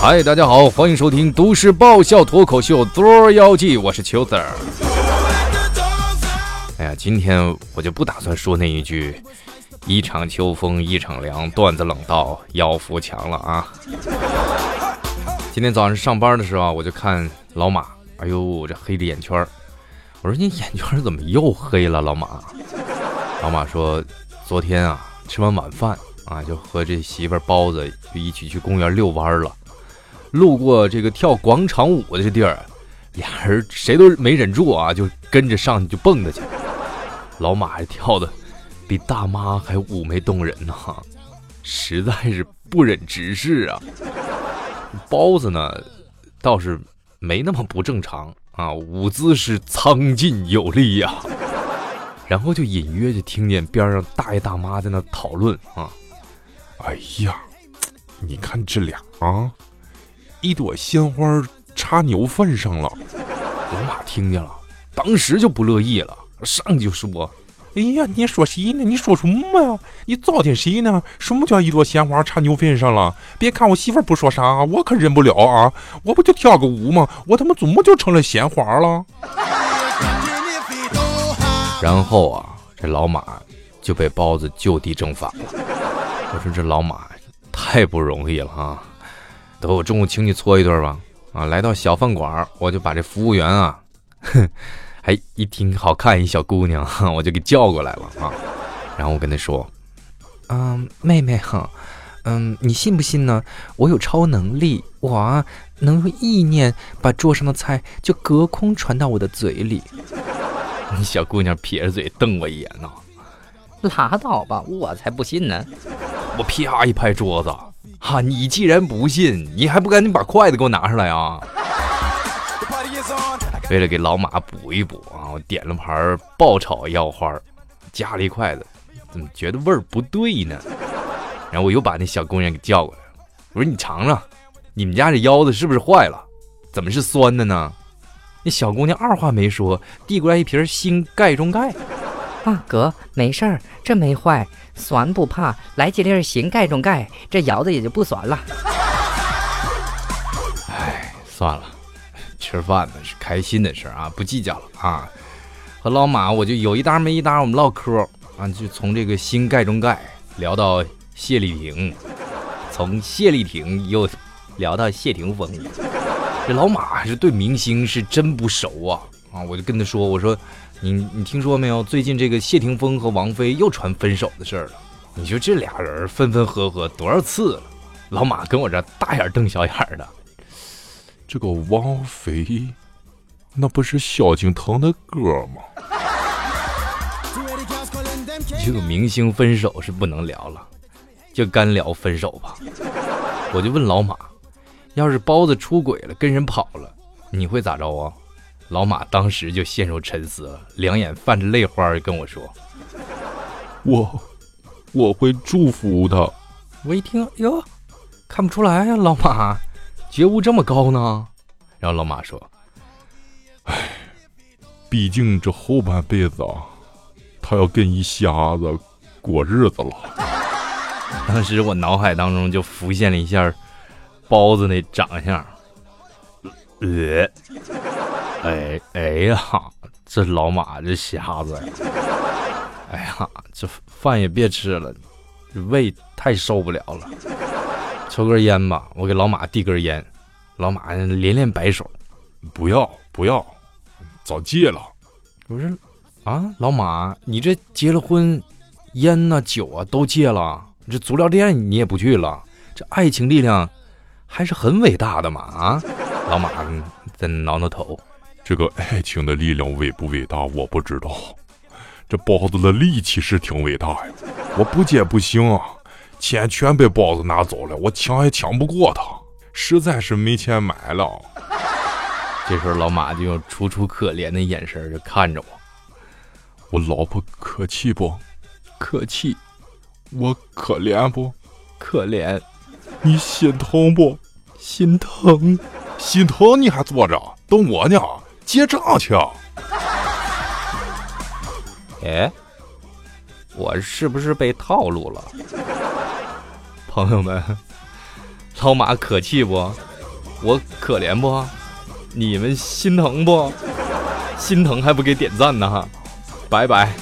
嗨，大家好，欢迎收听都市爆笑脱口秀《捉妖记》，我是秋子儿。哎呀，今天我就不打算说那一句“一场秋风一场凉，段子冷到腰扶墙”了啊。今天早上上班的时候，我就看老马，哎呦，这黑着眼圈我说你眼圈怎么又黑了，老马？老马说，昨天啊，吃完晚饭啊，就和这媳妇包子就一起去公园遛弯了。路过这个跳广场舞的这地儿，俩人谁都没忍住啊，就跟着上去就蹦跶去。老马还跳的比大妈还妩媚动人呢，实在是不忍直视啊。包子呢，倒是没那么不正常啊，舞姿是苍劲有力呀。然后就隐约就听见边上大爷大妈在那讨论啊，哎呀，你看这俩啊。一朵鲜花插牛粪上了，老马听见了，当时就不乐意了，上去就说：“哎呀，你说谁呢？你说什么呀？你糟践谁呢？什么叫一朵鲜花插牛粪上了？别看我媳妇不说啥，我可忍不了啊！我不就跳个舞吗？我他妈怎么就成了鲜花了？” 然后啊，这老马就被包子就地正法了。我说这老马太不容易了啊！等我中午请你搓一顿吧。啊，来到小饭馆，我就把这服务员啊，哼，还一听好看一小姑娘，我就给叫过来了啊。然后我跟她说：“嗯，妹妹哈，嗯，你信不信呢？我有超能力，我啊能用意念把桌上的菜就隔空传到我的嘴里。”小姑娘撇着嘴瞪我一眼呢，拉倒吧，我才不信呢。我啪一拍桌子。哈！你既然不信，你还不赶紧把筷子给我拿出来啊！为了给老马补一补啊，我点了盘爆炒腰花，夹了一筷子，怎么觉得味儿不对呢？然后我又把那小姑娘给叫过来，我说：“你尝尝，你们家这腰子是不是坏了？怎么是酸的呢？”那小姑娘二话没说，递过来一瓶新钙中钙。啊，哥，没事儿，这没坏。酸不怕，来几粒新盖中盖，这腰子也就不酸了。哎，算了，吃饭呢是开心的事儿啊，不计较了啊。和老马我就有一搭没一搭，我们唠嗑啊，就从这个新盖中盖聊到谢丽婷，从谢丽婷又聊到谢霆锋。这老马是对明星是真不熟啊啊！我就跟他说，我说。你你听说没有？最近这个谢霆锋和王菲又传分手的事儿了。你说这俩人分分合合多少次了？老马跟我这大眼瞪小眼的。这个王菲，那不是萧敬腾的歌吗？这个明星分手是不能聊了，就干聊分手吧。我就问老马，要是包子出轨了，跟人跑了，你会咋着啊？老马当时就陷入沉思了，两眼泛着泪花跟我说：“我我会祝福他。”我一听，哟，看不出来呀，老马觉悟这么高呢。然后老马说：“哎，毕竟这后半辈子啊，他要跟一瞎子过日子了。”当时我脑海当中就浮现了一下包子那长相，呃。哎哎呀，这老马这瞎子呀！哎呀，这饭也别吃了，胃太受不了了。抽根烟吧，我给老马递根烟。老马连连摆手，不要不要，早戒了。我说啊，老马，你这结了婚，烟呐酒啊都戒了，这足疗店你也不去了，这爱情力量还是很伟大的嘛啊！老马在挠挠头。这个爱情的力量伟不伟大，我不知道。这包子的力气是挺伟大呀，我不接不行啊，钱全被包子拿走了，我抢也抢不过他，实在是没钱买了。这时候老马就用楚楚可怜的眼神就看着我，我老婆可气不？可气。我可怜不？可怜。你心疼不？心疼。心疼你还坐着等我呢？结账去！哎，我是不是被套路了？朋友们，老马可气不？我可怜不？你们心疼不？心疼还不给点赞呢哈！拜拜。